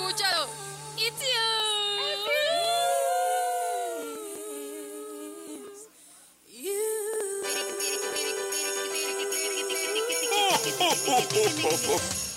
Escúchalo. It's you. It's you. you.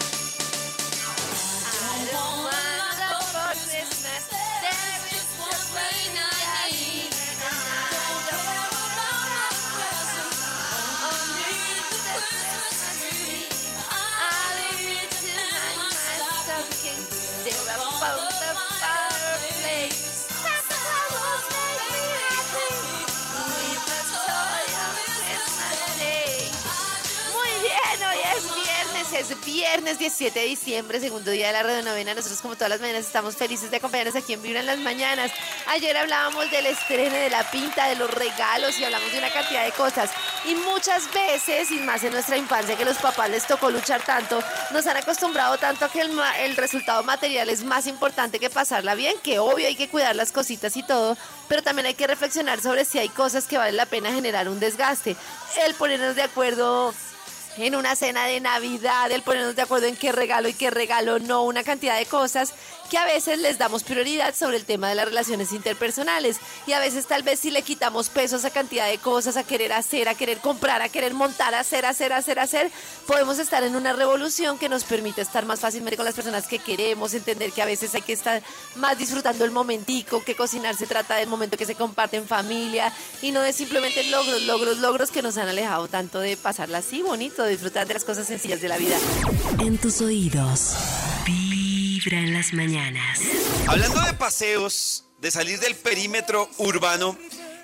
viernes, es viernes 17 de diciembre, segundo día de la radionovena. Nosotros como todas las mañanas estamos felices de acompañarnos aquí en Vibra en las mañanas. Ayer hablábamos del estreno, de la pinta, de los regalos y hablamos de una cantidad de cosas. Y muchas veces, y más en nuestra infancia que los papás les tocó luchar tanto, nos han acostumbrado tanto a que el, ma- el resultado material es más importante que pasarla bien, que obvio hay que cuidar las cositas y todo, pero también hay que reflexionar sobre si hay cosas que vale la pena generar un desgaste. El ponernos de acuerdo en una cena de Navidad, el ponernos de acuerdo en qué regalo y qué regalo no, una cantidad de cosas que a veces les damos prioridad sobre el tema de las relaciones interpersonales y a veces tal vez si le quitamos peso a esa cantidad de cosas, a querer hacer, a querer comprar, a querer montar, a hacer, hacer, hacer, hacer, podemos estar en una revolución que nos permite estar más fácilmente con las personas que queremos, entender que a veces hay que estar más disfrutando el momentico, que cocinar se trata del momento que se comparte en familia y no de simplemente logros, logros, logros que nos han alejado tanto de pasarla así bonito, de disfrutar de las cosas sencillas de la vida. En tus oídos, Vibra en las mañanas. Hablando de paseos, de salir del perímetro urbano,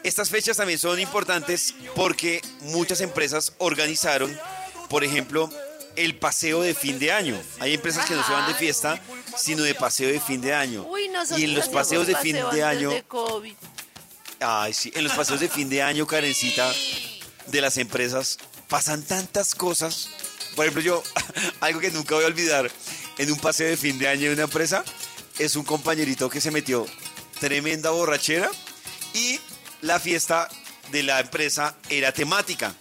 estas fechas también son importantes porque muchas empresas organizaron, por ejemplo, el paseo de fin de año. Hay empresas que no se van de fiesta, sino de paseo de fin de año. Uy, nosotros y en los paseos de fin de año, de COVID. ay sí, en los paseos de fin de año, Karencita, de las empresas, pasan tantas cosas. Por ejemplo, yo, algo que nunca voy a olvidar, en un paseo de fin de año de una empresa, es un compañerito que se metió tremenda borrachera y la fiesta de la empresa era temática.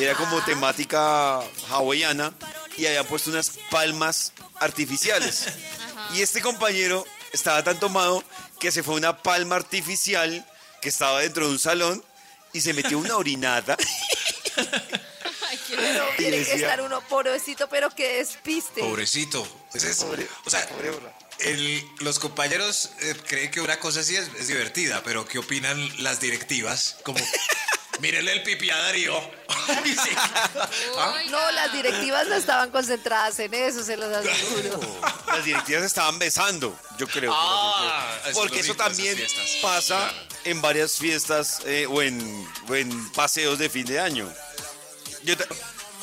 Era como temática hawaiana y habían puesto unas palmas artificiales. Y este compañero estaba tan tomado que se fue una palma artificial que estaba dentro de un salón y se metió una orinada. Pero tiene que estar uno pobrecito, pero que despiste. Pobrecito. Pues es- o sea, el- los compañeros eh, creen que una cosa así es, es divertida, pero ¿qué opinan las directivas? Como, mírenle el pipi a Darío. Sí. ¿Ah? No, las directivas no estaban concentradas en eso, se los aseguro. Las directivas estaban besando, yo creo. Ah, eso Porque eso también pasa Claro. en varias fiestas eh, o, en, o en paseos de fin de año. Yo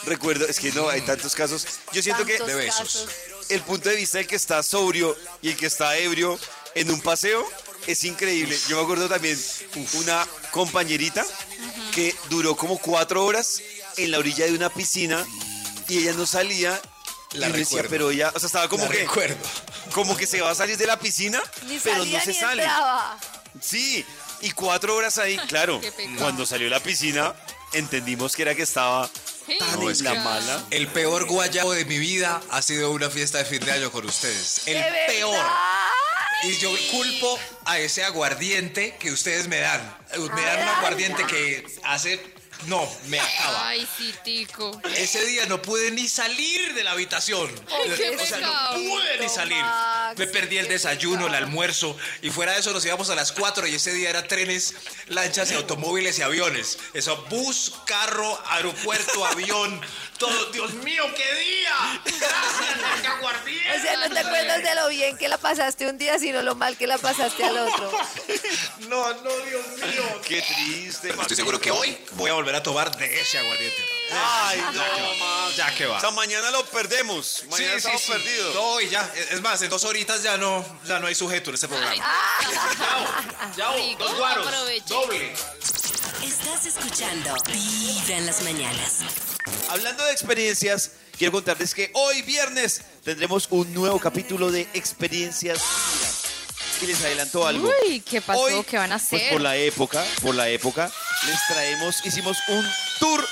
recuerdo, es que no, hay tantos casos. Yo siento que de besos. el punto de vista del que está sobrio y el que está ebrio en un paseo es increíble. Yo me acuerdo también una compañerita que duró como cuatro horas en la orilla de una piscina y ella no salía. La y yo decía, recuerdo. pero ella, o sea, estaba como La que, recuerdo. como que se va a salir de la piscina, Ni pero salía no se ni sale. entraba. Sí, y cuatro horas ahí, claro. Cuando salió la piscina, entendimos que era que estaba tan No, en la mala. El peor guayabo de mi vida ha sido una fiesta de fin de año con ustedes. El ¿De peor. Y yo culpo a ese aguardiente que ustedes me dan. Me dan un aguardiente que hace No, me acaba. Ay, sí, tico. Ese día no pude ni salir de la habitación. qué o sea, no pude ni salir. Max, Me perdí el desayuno, el almuerzo. Y fuera de eso nos íbamos a las 4 y ese día era trenes, lanchas y automóviles y aviones. Eso, bus, carro, aeropuerto, avión. Todo, Dios mío, qué día. Gracias. O sea, no te acuerdas de lo bien que la pasaste un día, sino lo mal que la pasaste al otro. No, no, Dios mío. Qué triste. Estoy seguro que hoy voy a volver a tomar de ese aguardiente. Ay, no, Max. Ya que va. O sea, mañana lo perdemos. Mañana Sí, estamos sí, sí. perdidos. No, y ya. Es más, en dos horitas ya no, ya no hay sujeto en este programa. Ya, Rico, dos guaros. aproveche. Doble. Estás escuchando Vibra en las mañanas. Hablando de experiencias, quiero contarles que hoy viernes tendremos un nuevo capítulo de Experiencias. Y les adelanto algo. Uy, ¿qué pasó? Hoy, ¿Qué van a Pues hacer? por la época, por la época, les traemos, hicimos un tour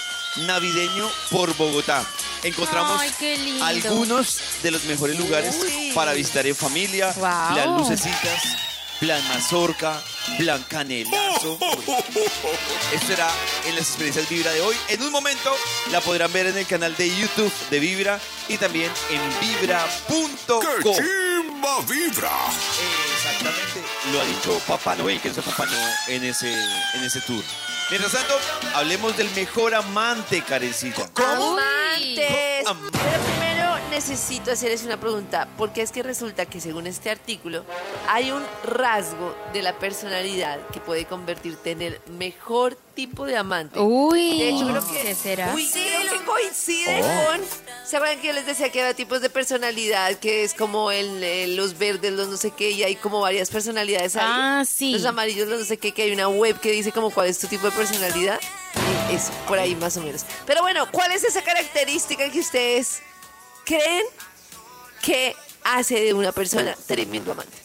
navideño por Bogotá. Encontramos Ay, qué lindo. algunos de los mejores lugares Uy. para visitar en familia. Guau. Plan Lucecitas, Plan Mazorca, Plan Canelazo. Esto será en las experiencias Vibra de hoy. En un momento la podrán ver en el canal de YouTube de Vibra y también en vibra.co. chimba vibra! Exactamente, lo ha dicho Papá Noel, que es el Papá Noel en ese, en ese tour. Mientras tanto, hablemos del mejor amante, Karencita. Amantes. Am- Pero primero necesito hacerles una pregunta, porque es que resulta que según este artículo hay un rasgo de la personalidad que puede convertirte en el mejor tipo de amante. Uy, De hecho, creo que, ¿qué será? Uy, creo que coincide con... ¿Se acuerdan que yo les decía que había tipos de personalidad? Que es como el, el- los verdes, los no sé qué, y hay como varias personalidades ahí. Ah, sí. Los amarillos, los no sé qué, que hay una web que dice como cuál es tu tipo de personalidad. Y Eso, por ahí más o menos. Pero bueno, ¿cuál es esa característica que ustedes creen que hace de una persona tremendo amante?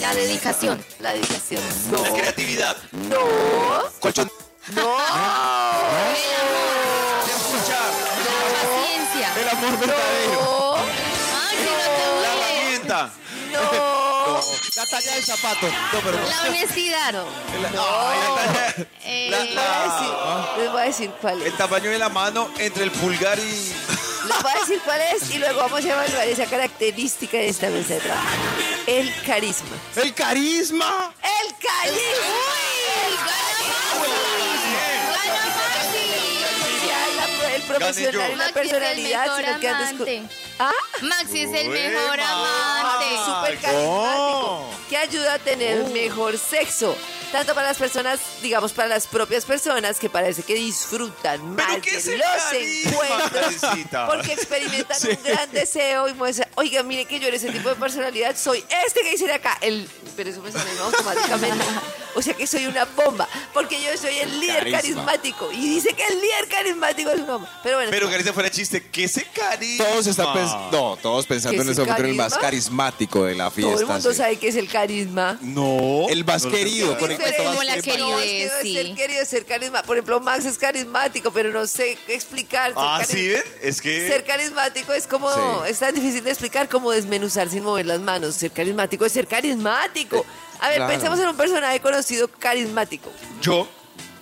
La dedicación. La dedicación. La No. creatividad. No. Colchón. No. Escuchar. El amor verdadero. No. La te duele. herramienta. No. La talla del zapato. No, pero. La honestidad. Ay, la talla- Eh, La- Les voy a decir, les voy a decir cuál es. El tamaño de la mano entre el pulgar y. Les voy a decir cuál es y luego vamos a evaluar esa característica de esta mesa de trabajo. El carisma. ¡El carisma! El carisma. El profesional y la Maxi es el personalidad, mejor sino que antes amante. con- ¿Ah? Maxi es el Uy, mejor amante. súper carismático, que ayuda a tener mejor sexo, tanto para las personas, digamos, para las propias personas que parece que disfrutan ¿Pero más qué de es el los carisma, encuentros, Karencita? porque experimentan un gran deseo y muestran, oiga, mire que yo en ese tipo de personalidad soy este que dice de acá, el, pero eso me sale automáticamente, o sea que soy una bomba, porque yo soy el líder Carisma. carismático y dice que el líder carismático es una bomba, pero bueno, Pero Karencita fuera chiste. ¿Qué ese carisma? Todos están pens- no, todos pensando ¿Qué en ese el momento en el más carisma? carismático de la fiesta. todo el mundo sí. sabe que es el carisma. No. El más querido, con el que Diferente. todas Como la sepan. queridez, No, es que es sí. ser querido, es ser carismático. Por ejemplo, Max es carismático, pero no sé explicar. Ser, Ah, cari- ¿sí ven? Es que... ser carismático es como, Sí. es tan difícil de explicar como desmenuzar sin mover las manos. Ser carismático es ser carismático. A ver, claro. pensemos en un personaje conocido carismático. Yo.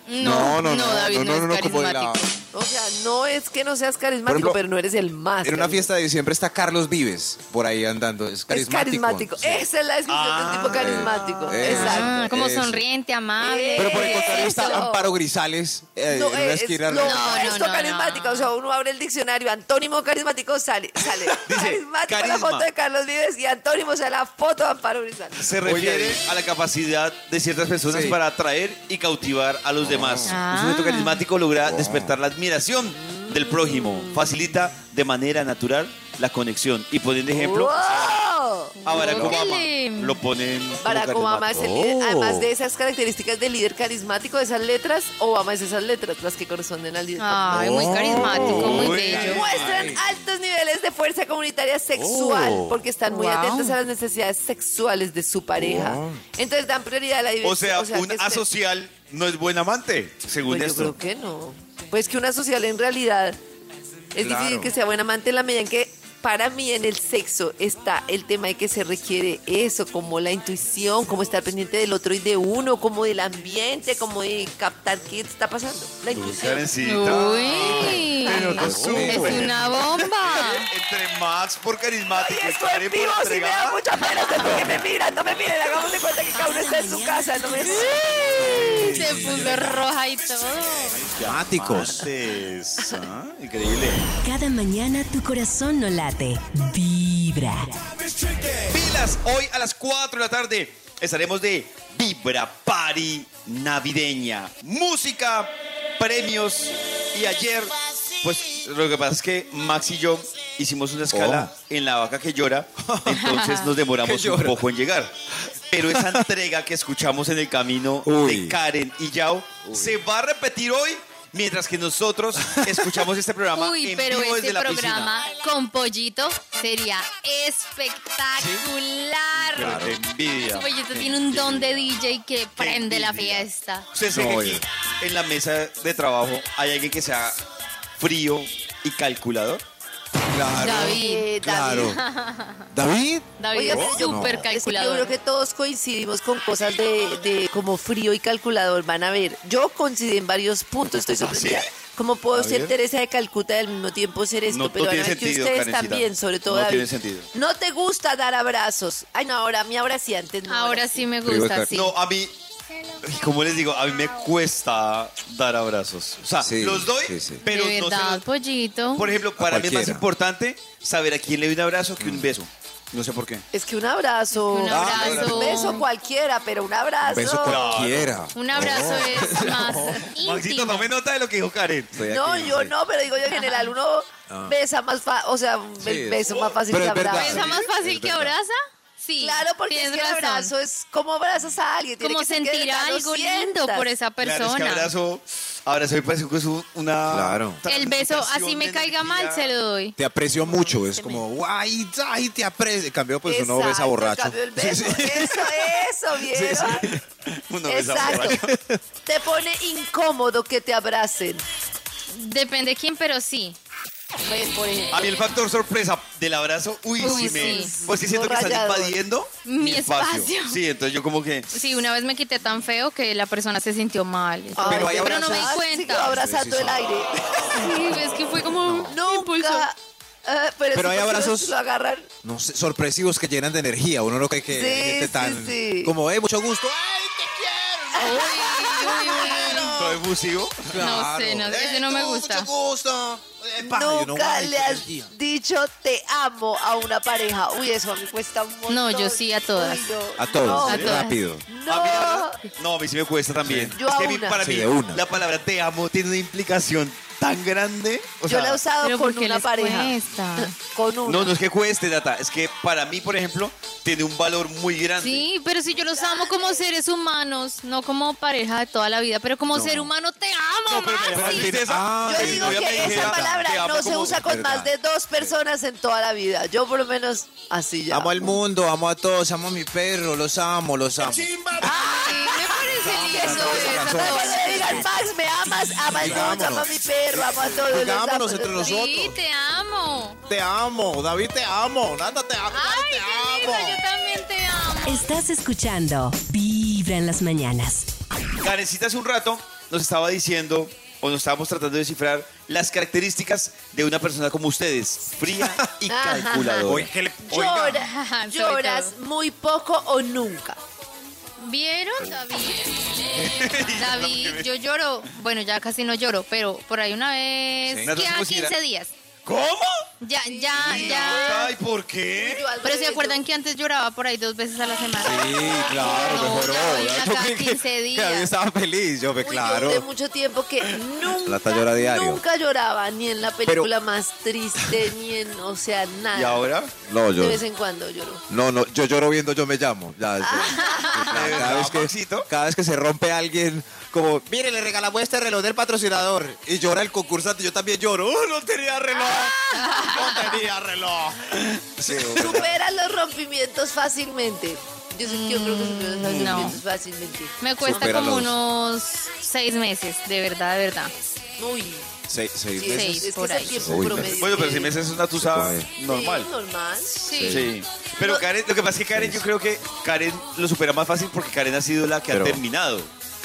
No, no, David no, no, no, no, es como de la- carismático. O sea, no es que no seas carismático, ejemplo, pero no eres el más. En una carismático. fiesta de diciembre está Carlos Vives por ahí andando. Es Es carismático. carismático. Sí. Esa es la descripción de un tipo Ah, carismático. eh, Exacto. Ah, como Eso. sonriente, amable. Pero por el contrario está. Amparo Grisales eh, No, en una eh, esquina. es, no, No, esto no, no, carismático. no. O sea, uno abre el diccionario, antónimo carismático sale, sale. carismático la carisma. foto de Carlos Vives y antónimo sale la foto de Amparo Grisales. Se refiere Oye, a la capacidad de ciertas personas Sí. para atraer y cautivar a los demás. Ah. Un sujeto carismático logra despertar la admiración del prójimo. Facilita de manera natural la conexión. Y poniendo de ejemplo ¡Wow! a Barack Obama. Lo ponen como Barack Obama es el líder, Oh. además de esas características de líder carismático, de esas letras, Obama es esas letras las que corresponden al líder. Ay, muy carismático, muy Uy. bello. Muestran altos niveles de fuerza comunitaria sexual Oh. porque están muy Wow. atentos a las necesidades sexuales de su pareja. Entonces dan prioridad a la O sea, diversidad. un asocial no es buen amante, según Pues yo esto. creo que no. Pues que una social en realidad es Claro. difícil que sea buen amante en la medida en que para mí en el sexo está el tema de que se requiere eso, como la intuición, como estar pendiente del otro y de uno, como del ambiente, como de captar qué está pasando. La intuición. Uy, Pero no es una bomba. Entre Max por carismático Ay, y esto en vivo sí me da mucha pena, por qué me miran, no me miren, hagamos de cuenta que cada uno está en su casa, no me... Se puso roja y todo. Antes, ¿ah? Increíble. Cada mañana tu corazón no late, vibra. Pilas, hoy a las 4 de la tarde estaremos de Vibra Party navideña. Música, premios y ayer, pues lo que pasa es que Max y yo hicimos una escala en la vaca que llora, entonces nos demoramos un poco en llegar. Pero esa entrega que escuchamos en el camino Uy. de Karen y Yao se va a repetir hoy. Mientras que nosotros escuchamos este programa Uy, en pero vivo desde este la programa piscina. con pollito sería espectacular. Qué envidia. Su pollito tiene un don de DJ que prende la fiesta. ¿Usted sabe que Oye. aquí en la mesa de trabajo hay alguien que sea frío y calculador? Claro. David. Claro. David. David Oiga, es súper Es que yo calculador. creo que todos coincidimos con cosas de, de como frío y calculador. Van a ver, yo coincidí en varios puntos, estoy sorprendida. ¿sí? ¿Cómo puedo ser. Teresa de Calcuta y al mismo tiempo ser esto? No- no Pero van a tiene ver que sentido, ustedes Karencita. también, sobre todo No David. tiene sentido. No te gusta dar abrazos. Ay, no, ahora a mí ahora sí, antes no. Ahora sí me gusta, sí. No, a mí, como les digo, a mí me cuesta dar abrazos. O sea, Sí, los doy, sí, sí. pero de no se verdad, los- pollito. Por ejemplo, para mí es más cualquiera. importante saber a quién le doy un abrazo que un beso. No sé por qué. Es que un abrazo. Un Ah, abrazo. Un beso cualquiera, pero un abrazo. Beso cualquiera. Un abrazo es más Maxito, íntimo. tome nota de lo que dijo Karen. Estoy No, aquí, yo no, pero digo yo en general uno Ah. besa más fácil, o sea, un Sí, beso más fácil pero que es verdad. abrazo. ¿Besa más fácil que abraza? Sí. Claro, porque es que el razón. abrazo es como abrazas a alguien. tiene Como que sentir algo lindo por esa Claro, es que persona. abrazo, abrazo me parece que es un- una... Claro. El beso, así me caiga mal, se lo doy. Te aprecio mucho, es como, guay, ay, te aprecio. En cambio, pues uno besa Exacto, borracho. en cambio el beso, Sí, sí. Eso, eso, ¿vieron? Uno besa Exacto. borracho. Te pone incómodo que te abracen. Depende de quién, pero sí. Pues, por ejemplo. A mí el factor sorpresa del abrazo, uy, Uy, sí me... sí. Pues sí siento que están Rayador. invadiendo Mi espacio. Sí, entonces yo como que... Sí, una vez me quité tan feo que la persona se sintió mal. Ay, Pero hay pero no me di abrazar, cuenta. abrazando Sí, sí, el aire. Sí, es que fue como un impulso. Nunca. eh, pero Pero hay abrazos- Lo agarran. No sé, sorpresivos que llenan de energía. Uno no cree que Sí, hay gente sí, tan. sí. Como, eh, mucho gusto. ¡Ay, Uy, uy, uy, uy. ¿Todo efusivo? No sé, no, ese no me gusta. Mucho gusto. Epa, Nunca le has dicho te amo a una pareja. Uy, eso a mí cuesta un montón. No, yo sí a todas. Uy, no. A todos, No, A todas. rápido. No. A mí no, a mí sí me cuesta también. Yo es que a mí- una. para Sí, mí una. la palabra te amo tiene una implicación tan grande. O yo sea, la he usado Pero con ¿por qué una pareja. cuesta? Con una. No, no es que cueste, Data. Es que para mí, por ejemplo, tiene un valor muy grande. Sí, pero si yo los amo como seres humanos, no como pareja de toda la vida, pero como ser humano te amo, No, pero Maxi. Ah, Yo sí, digo que esa te palabra amo no se usa con verdad. más de dos personas en toda la vida. Yo por lo menos así ya. Amo al mundo, amo a todos, amo a mi perro, los amo, los amo. Ay, me parece lindo Cuando eso. le digan, Max, me amas, ama al mundo, ama a mi perro, ama a todos. los Digámonos amo, entre amo. nosotros. Sí, te amo. Te amo, David, te amo. Nata, te amo. Ay, te qué lindo, yo también te amo. Estás escuchando Vibra en las mañanas. Karencita hace un rato nos estaba diciendo, o nos estábamos tratando de descifrar, las características de una persona como ustedes, fría y calculadora. Oye, ¿qué le- oiga. Llora- Sobre lloras muy poco o nunca. ¿Vieron, David? David, yo lloro, bueno, ya casi no lloro, pero por ahí una vez, Sí. que a Nosotros 15 considera- días. ¿Cómo? Ya, ya, ya. Ay, ¿por qué? Pero se acuerdan que antes lloraba por ahí dos veces a la semana. Sí, claro, No, mejoró. creí que- 15 que días. Estaba feliz, yo me Uy, yo claro. duré mucho tiempo que nunca, Plata llora diario. nunca lloraba, ni en la película más triste, ni en, o sea, nada. ¿Y ahora? No, yo. De vez en cuando lloro. No, no, yo lloro viendo Yo Me Llamo. Ya, ya. cada, verdad, vez que, cada vez que se rompe alguien, como, mire, le regalamos este reloj del patrocinador. Y llora el concursante, yo también lloro. ¡Oh, no tenía reloj! ¡No tenía reloj! Sí. Superas los rompimientos fácilmente. Yo, sé que yo creo que superas los no. rompimientos fácilmente. Me cuesta como unos seis meses, de verdad, de verdad. Uy, Seis, seis sí, meses. Seis, es por ahí. Uy. Bueno, pero si meses es una tusa normal. Sí, normal. Sí. Sí. Pero No. Karen, lo que pasa es que Karen, yo creo que Karen lo supera más fácil porque Karen ha sido la que Pero- ha terminado.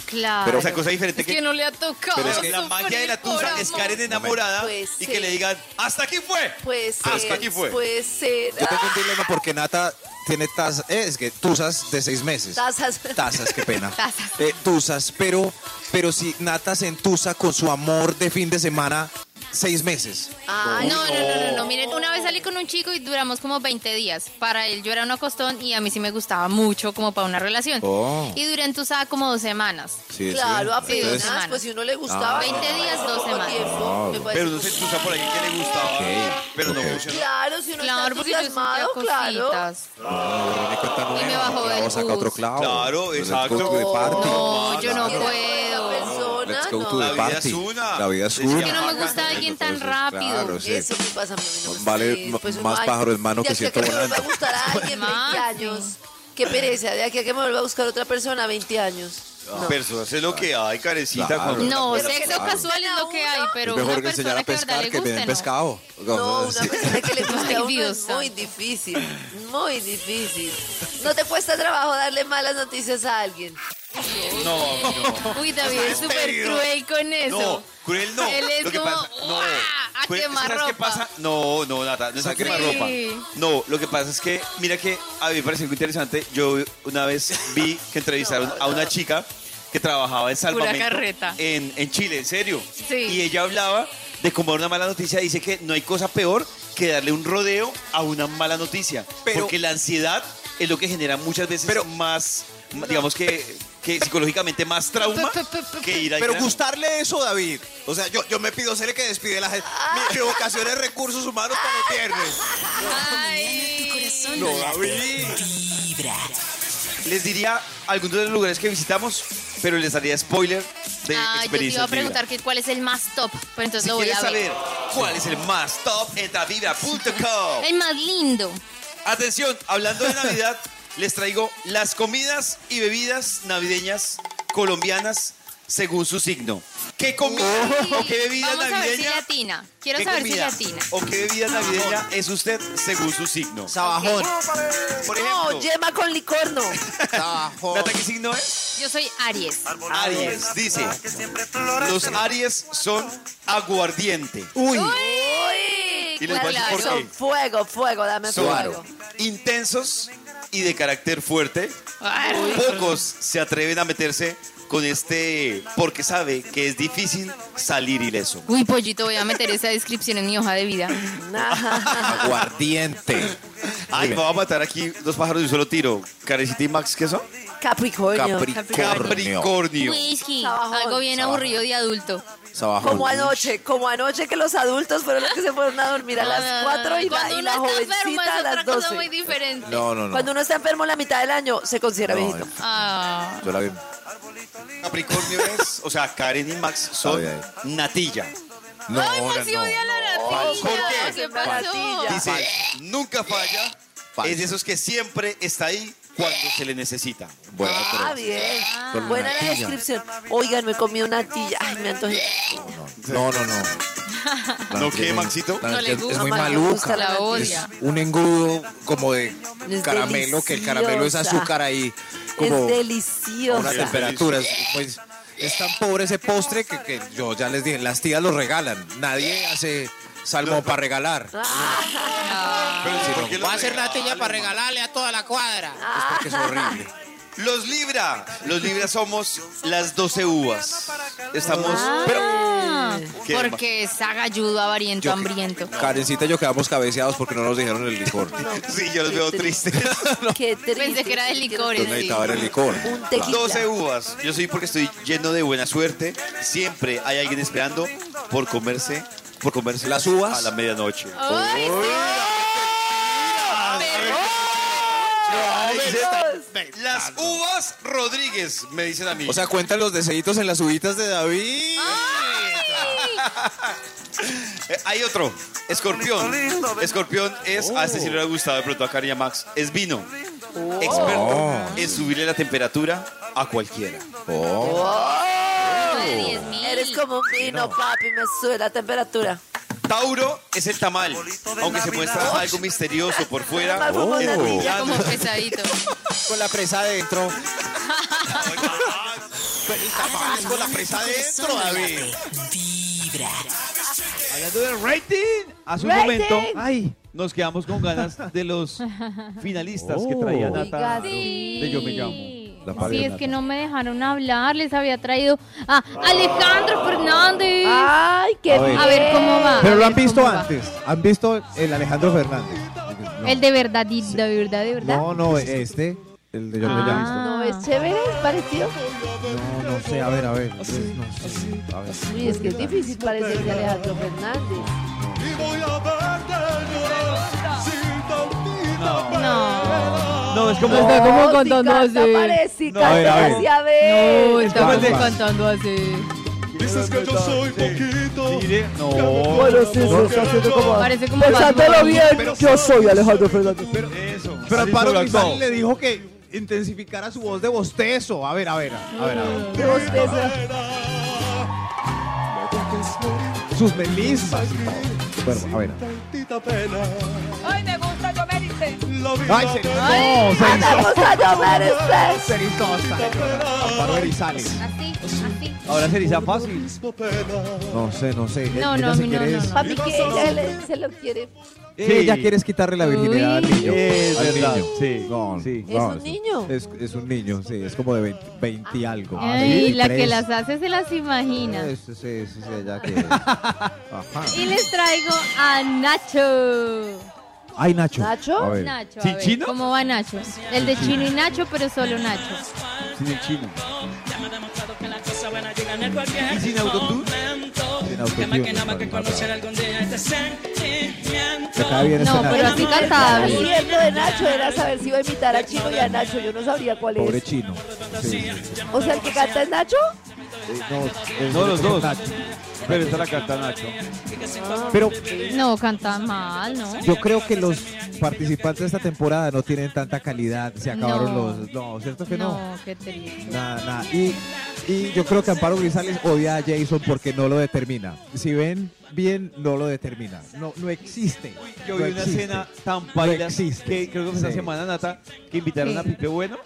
Claro. Pero, o sea, cosa diferente es que- que no le ha tocado. Pero es Pero la magia de la tusa es. Karen enamorada Pues y que le digan, hasta aquí fue. Puede ser. Hasta aquí fue. Puede ser. Yo tengo un dilema porque Nata tiene tazas, eh, es que tusas de seis meses. Tazas. Tazas, qué pena. Tazas. Eh, tusas, pero, pero si Nata se entusa con su amor de fin de semana, seis meses. Ah, No, no, no, no, no. Miren, una vez salí con un chico y duramos como 20 días. Para él yo era un acostón y a mí sí me gustaba mucho como para una relación. Oh. Y duré entusada como dos semanas. Sí, Claro, sí. apenas, Entonces- pues si uno le gustaba. 20 días, dos semanas. me parece Pero no se entusa por alguien que le gustaba, Ok, pero no ok. funcionó. Claro, si uno Claro, está entusiasmado, claro. No, cuentan Y me una, bajó del saca otro bus. clavo. Claro, exacto. No, yo no ¿Quiere puedo. Go to La the vida party. es una. La vida es. Que no me gusta alguien tan rápido. claro, sí. Eso me pasa a mí. no me Vale Pues uno, más ay, pájaro en mano que a ciento que me vuelva a volando. gustar a alguien 20 Más, años. Qué pereza, de aquí a que me vuelva a buscar otra persona 20 años. No. Personas es lo que hay, carecita. Claro. cuando- No, Pero sexo que no casual es lo que hay, pero es mejor una que enseñar persona a que pescar le que me den guste, no. pescado. No, una Sí. persona que le guste a uno es muy difícil, muy difícil. ¿No te cuesta trabajo darle malas noticias a alguien? No, no. Uy, David es súper cruel con eso. No, cruel no. Él es Lo que como, pasa- no. Quemar ¿sabes qué pasa? No, no, Nata, no es a Sí. quemar ropa. No, lo que pasa es que, mira que a mí me parece muy interesante. Yo una vez vi que entrevistaron a una chica que trabajaba en salvamento carreta. en, en Chile, en serio. Sí. Y ella hablaba de cómo dar una mala noticia. Dice que no hay cosa peor que darle un rodeo a una mala noticia. Pero- porque la ansiedad es lo que genera muchas veces Pero- más, digamos que, que psicológicamente más trauma que ir al Pero grano. gustarle eso, David. O sea, yo, yo me pido ser el que despide a la gente. Mi, mi vocación es recursos humanos para el viernes. Ay. No, David. Vibra. Les diría algunos de los lugares que visitamos, pero les daría spoiler de Ah, yo te iba a preguntar que cuál es el más top, pero entonces Si lo voy a ver. saber cuál es el más top, entra a vibra.com. El más lindo. Atención, hablando de Navidad, les traigo las comidas y bebidas navideñas colombianas según su signo. ¿Qué comida o qué bebida Vamos a ver si navideña? latina. Quiero ¿Qué saber si latina. o qué bebida navideña es usted según su signo? Sabajón. Por No, yema con licor no. Sabajón. ¿Nata qué signo es? Yo soy Aries. Aries, dice. Los Aries son aguardiente. Uy. Uy, Y les voy a decir por son qué. fuego, fuego, dame Son fuego. intensos y de carácter fuerte. Ay, Pocos se atreven a meterse con este porque sabe que es difícil salir ileso. Uy, pollito, voy a meter esa descripción en mi hoja de vida. Aguardiente. Ay, me va a matar aquí dos pájaros de un solo tiro. Carecita y Max, ¿qué son? Capricornio. Capricornio. Capricornio. Whisky. Sabajón. Algo bien aburrido de adulto. Sabajón. Como anoche, como anoche que los adultos fueron los que se fueron a dormir a las 4 y la, y la está enfermo jovencita es a otra las cosa muy 12. diferente. No, no, no. Cuando uno está enfermo la mitad del año, se considera No, viejito. Ah. Yo la vi. Capricornio es, o sea, Karen y Max son Ay, natilla. No, Ay, ahora Maxi no. odia la natilla. ¿Por qué? ¿Qué pasó? Dice, nunca falla. Falso. Es de esos que siempre está ahí cuando se le necesita. Bueno, Ah, pero bien. Con Buena la natilla. descripción. Oigan, me comí una tilla. Ay, me antojé. no, no, no. ¿No natilla qué, es muy- Maxito? No le es gusta. muy No, me maluca. gusta La natilla. odia. Un engrudo como de Es caramelo, que el caramelo es deliciosa. azúcar ahí. Como Es a una deliciosa. temperatura. Pues es tan pobre ese postre que, que yo ya les dije, las tías lo regalan. Nadie hace salmón para regalar. Pero Sí, ¿por no, va a hacer regalan? natilla para regalarle a toda la cuadra. Es porque es horrible. Los Libra. Los Libra somos las 12 uvas. Estamos. Ah, porque es agalludo, avariento, Yo- hambriento. Karencita y yo quedamos cabeceados porque no nos dijeron el licor. Sí, yo los veo tristes. Qué triste. Pensé que era de licores. Entonces necesitaba ver el licor. Un tequila. 12 uvas. Yo soy porque estoy lleno de buena suerte. Siempre hay alguien esperando por comerse. Por comerse ¿Las uvas? a la medianoche. Ay, Las uvas Rodríguez, me dicen a mí. O sea, cuentan los deseitos en las uvitas de David. Hay otro, escorpión. Escorpión es, a este sí le ha gustado de pronto a Karen y a Max, es vino. Experto Oh. en subirle la temperatura a cualquiera. de 10 mil. Eres como un vino, papi, me sube la temperatura. Tauro es el tamal, aunque se muestra algo misterioso por fuera. Tamal como pesadito. Con la presa adentro. El tamal con la presa adentro, David. Vibra. Hablando de rating, hace un Rating. momento, ay, nos quedamos con ganas de los finalistas que traía Oh. Nata Oiga, de Yo Me Llamo. La Sí, es que no me dejaron hablar. Les había traído a Alejandro Fernández. Ay, qué A ver. bien. A ver cómo va. Pero lo han visto antes. ¿Han visto el Alejandro Fernández? No. El de verdad, de verdad, de verdad. No, no, este. El de Yo Ah. Llamo. No, es chévere, es parecido. No, no sé, a ver, a ver. No sé. A ver. Uy, es que es difícil parecerse a Alejandro Fernández. No. No, es como. Está como canta, así. parece, No, a ver. No, Es está como cantando así. Dices que yo soy poquito. Mire, no. Bueno, sí, se está haciendo como... Parece como Pensándolo bien, yo soy Alejandro Fernández. Eso. Pero así Amparo sobreactuado. Grisales le dijo que intensificara su voz de bostezo. A ver, a ver, a ver, a ver. Qué bosteza. Sus melismas. Bueno, a ver. Ay, me gusta, yo me dice. Ay, se, no, se erizó hasta Amparo Grisales. Así, así. Ahora se fácil. No sé, no sé. No, no, no, no, no. Papi, que ella le- se lo quiere. Sí, ella quiere es quitarle la virginidad al Uy. niño. Es al verdad, niño. sí, No, sí. ¿Es un niño? Es, es un niño, sí, es como de 20, 20 y algo. Ay, la que 23. las hace se las imagina. Sí, sí, sí, sí, ella que... Ajá. Y les traigo a Nacho. Ay, Nacho. ¿Nacho? A ver. Nacho, a ¿Sin ver, chino? ¿cómo va Nacho? El de chino y Nacho, pero solo Nacho. Sin el chino. ¿Y sin autotune? Sin autotune, este No, pero así cantaba El bien. cierto de Nacho era saber si iba a imitar a Chino y a Nacho. Yo no sabría cuál Pobre es. chino. Sí, sí. O sea, el que canta es Nacho. Eh, No, es- No, los dos. Nacho. Pero esta la canta Nacho. Pero No, canta mal, ¿no? yo creo que los participantes de esta temporada no tienen tanta calidad. Se acabaron No. los... No, ¿cierto que no? No, qué triste. Nada, nada. Y, y yo creo que Amparo Grisales odia a Jason porque no lo determina. Si ven bien, no lo determina. No, no existe. Yo No vi una existe. escena tan paila existe. que creo que fue esta Sí. semana, Nata, que invitaron Sí. a Pipe Bueno.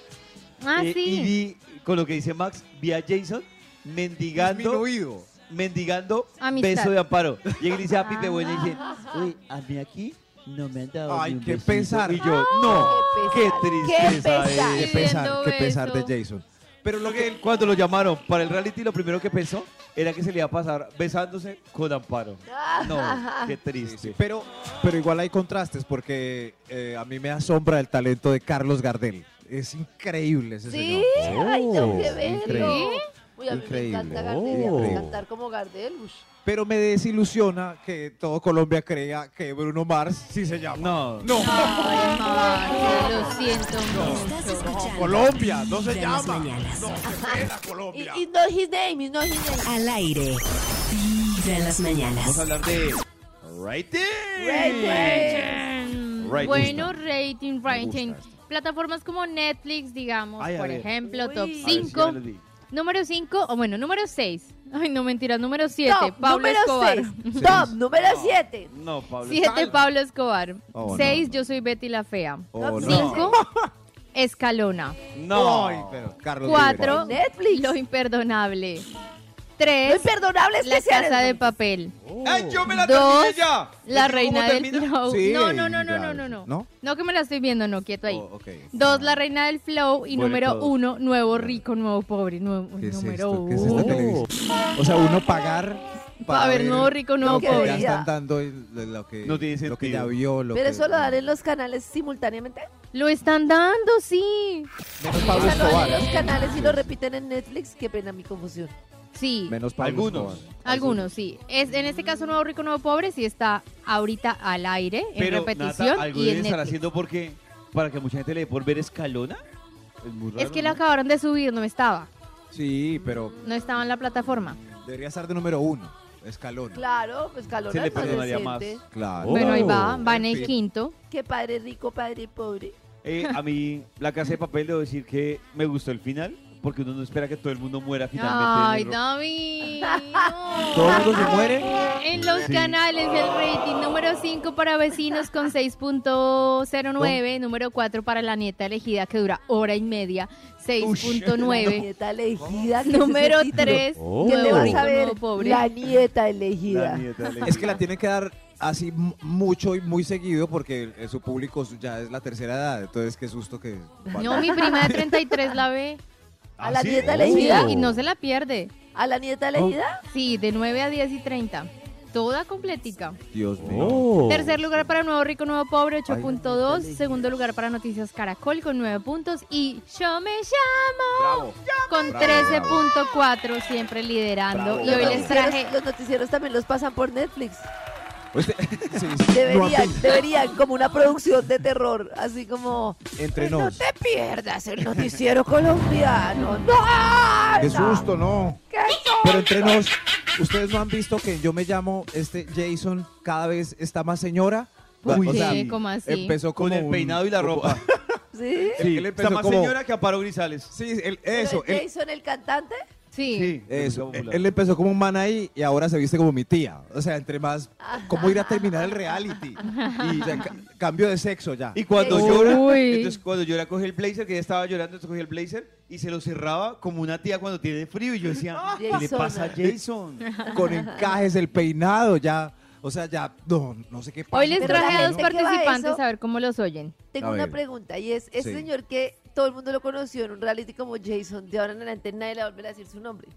Ah, eh, Y sí. vi, con lo que dice Max, vi a Jason mendigando, Disminuido. Mendigando Amistad. beso de amparo. Y él dice a Pipe Bueno y dice, uy, a mí aquí no me han dado Ay, ni un qué besito". pesar. Y yo, no, Qué tristeza. qué pesar. eh". Qué pesar, Pidiendo qué pesar de. Jason. Pero lo que él, cuando lo llamaron para el reality, lo primero que pensó era que se le iba a pasar besándose con Amparo. No, qué triste. Pero, pero igual hay contrastes porque eh, a mí me asombra el talento de Carlos Gardel. Es increíble ese Sí, señor. ay, tengo que Oh, verlo. increíble. Uy, a mí Increíble. me encanta Gardel. Oh. Cantar como Gardel. ush. Pero me desilusiona que todo Colombia crea que Bruno Mars sí se llama. No, No, Ay, lo siento Estás mucho. escuchando Colombia, no se Vibra en las llama. mañanas. No, se queda Y, Colombia. y no his name, y no his name. Al aire. Vibra en las mañanas. vamos a hablar de rating. Rating. Bueno, rating, rating. gusta Plataformas como Netflix, digamos, Ay, a por ver. ejemplo, Uy. top A ver, A ver, sí, 5. ya me lo di. Número 5, o bueno, número 6. Ay, no mentiras, número 7, Top Pablo número Escobar. 6. Top número 7. No, Pablo. 7, Pablo Escobar. Oh, no, 6, no. yo soy Betty la Fea. Oh, no. 5, Escalona. No. Ay, pero Carlos 4, Vives. Netflix. Lo Imperdonable. Lo 3, imperdonable es La que sean Casa de el- Papel. ¡Ay, yo me la Dos, terminé ya! La ¿Ves Reina cómo del termina? Flow. Sí, no, no, no, no, ya, no, no, no. ¿no? No que me la estoy viendo, no, quieto ahí. Oh, ok. Dos, La Reina del Flow. Y Bueno, número todos. uno, Nuevo Rico, Nuevo Pobre. Nuevo, ¿Qué es número esto? ¿Qué es uno. esta televisión? O sea, uno pagar Para ver Nuevo Rico, Nuevo lo que Pobre. ya están dando lo lo que, No tiene lo que sentido. ya vio. Lo Pero que, eso lo dan en los canales simultáneamente. Lo están dando, sí. Menos O Pablo sea, lo dan en Escobar. los canales y lo repiten en Netflix. Qué pena mi confusión. Sí. Menos Pablo Algunos. Escobar. Algunos, sí. Es, en este caso, Nuevo Rico, Nuevo Pobre, sí está ahorita al aire, en repetición Nata, algo y deben en estar Netflix. haciendo porque para que mucha gente le dé por ver escalona. Es muy raro. Es que lo ¿no? acabaron de subir, no estaba. Sí, pero No estaba en la plataforma. debería estar de número uno. Escalón. Claro, pues Calona Se le perdonaría más. Claro. Bueno, ahí va, Oh, va en el quinto. Qué padre rico, padre pobre. Eh, a mí, La Casa de Papel, debo decir que me gustó el final, porque uno no espera que todo el mundo muera finalmente. Ay, en el ro- David. ¿Todo el mundo se muere? En los Sí. canales del rating, número 5 para vecinos con 6.09, número 4 para la nieta elegida que dura hora y media, La 6.9. nieta elegida. ¿qué es Número ese título? 3, ¿Quién le vas a ver? pobre. La nieta La elegida. nieta de la- Es que la tienen que dar así m- mucho y muy seguido porque eh, su público ya es la tercera edad, entonces qué susto que... No, mi prima de 33 la ve. ¿A la ¿Ah, sí? nieta Sí, elegida? y no se la pierde. ¿A la nieta elegida? Sí, de 9 a 10 y 30. Toda completica. Dios mío. Oh. Tercer lugar para Nuevo Rico, Nuevo Pobre, 8.2. Segundo lugar para Noticias Caracol con 9 puntos. Y Yo me llamo con 13.4, siempre liderando. Y hoy les traje. Los noticieros también los pasan por Netflix. Deberían, deberían, como una producción de terror, así como... Entre No te pierdas el noticiero colombiano. ¡No! Qué susto, no. ¿Qué Pero entre nos, ¿ustedes no han visto que yo me llamo este Jason cada vez está más señora? ¿Por O sea, así? Empezó como Con el un- peinado y la ropa. ¿Sí? Sí, Está él empezó más como- señora que Amparo Grisales. Sí, ¿Pero eso. es Él, Jason el cantante? Sí. Sí, eso. Él, empezó como un man ahí y ahora se viste como mi tía. O sea, entre más, ¿cómo ir a terminar el reality? Y o sea, ca- cambio de sexo ya. Y cuando Uy. llora, entonces cuando llora coge el blazer, que ella estaba llorando, entonces cogía el blazer y se lo cerraba como una tía cuando tiene frío. Y yo decía, ¿qué le pasa a Jason? con encajes, el peinado, ya. O sea, ya, no, no sé qué pasa. Hoy les traje a dos participantes eso- a ver cómo los oyen. Tengo una pregunta y es, ese Sí. señor que todo el mundo lo conoció en un reality como Jason, de ahora en adelante nadie le va a volver a decir su nombre.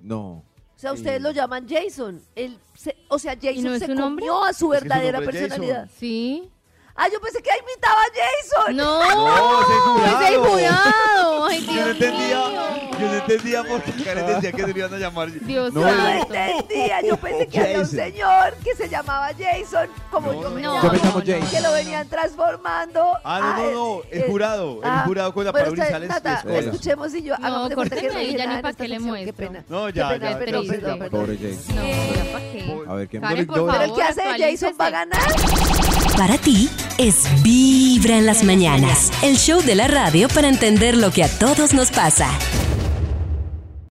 No. O sea, ustedes Sí. lo llaman Jason. Él se- o sea, Jason no es se su nombre? comió a su Es que su verdadera personalidad. Sí. Ah, yo pensé que imitaba a Jason. No, No, ese jurado. ese jurado. Ay, Yo Dios no entendía, mío. Yo no entendía por qué Karen decía que se le iban a llamar. Dios No, Yo no santo. entendía. Yo pensé que había un Jason. señor que se llamaba Jason, como yo me no, llamo. Yo me llamo no, Jason. Que lo venían transformando. Ah, no, no, no, el eh, jurado, el ah, jurado con la ustedes, Grisales. Nata, escuchemos y yo No, córteme no ahí, ya ni nada en pa' esta qué le sección, Qué muestro. pena. No, Qué ya, pena, ya, perdón, triste. perdón, perdón. Pobre Jason. No, ya pa' qué. A ver, ¿quién Karen, por no, favor. Pero el que hace de Jason va a ganar. Para ti es Vibra en las mañanas, el show de la radio para entender lo que a todos nos pasa.